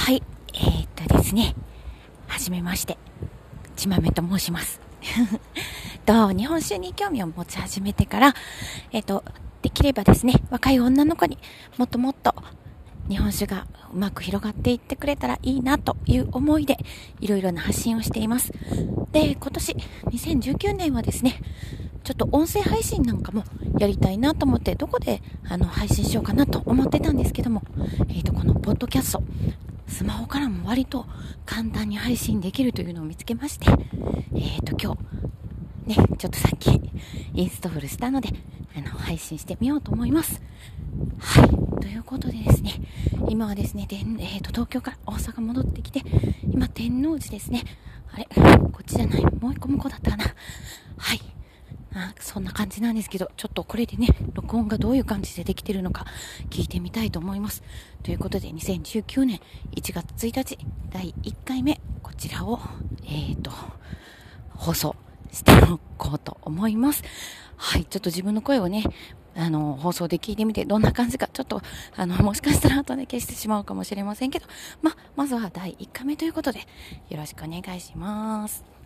はい、えー、っとですね、はじめまして、ちまめと申します。と、日本酒に興味を持ち始めてから、え、っと、できればですね、若い女の子にもっともっと日本酒がうまく広がっていってくれたらいいなという思いで、いろいろな発信をしています。で、今年、2019年はですね、ちょっと音声配信なんかもやりたいなと思って、どこであの配信しようかなと思ってたんですけども、えっ、ー、と、このポッドキャスト、スマホからも割と簡単に配信できるというのを見つけまして、えっ、ー、と、今日、ね、ちょっとさっきインストールしたので、あの、配信してみようと思います。はい。ということでですね、今はですね、でんえーと、東京から大阪戻ってきて、今、天王寺ですね。あれ？こっちじゃない。もう一個向こうだったかな。はい。あそんな感じなんですけど、ちょっとこれでね、録音がどういう感じでできてるのか聞いてみたいと思います。ということで、2019年1月1日、第1回目、こちらを、えっ、ー、と、放送しておこうと思います。はい、ちょっと自分の声をね、あの、放送で聞いてみて、どんな感じか、ちょっと、あの、もしかしたら後で消してしまうかもしれませんけど、ま、まずは第1回目ということで、よろしくお願いします。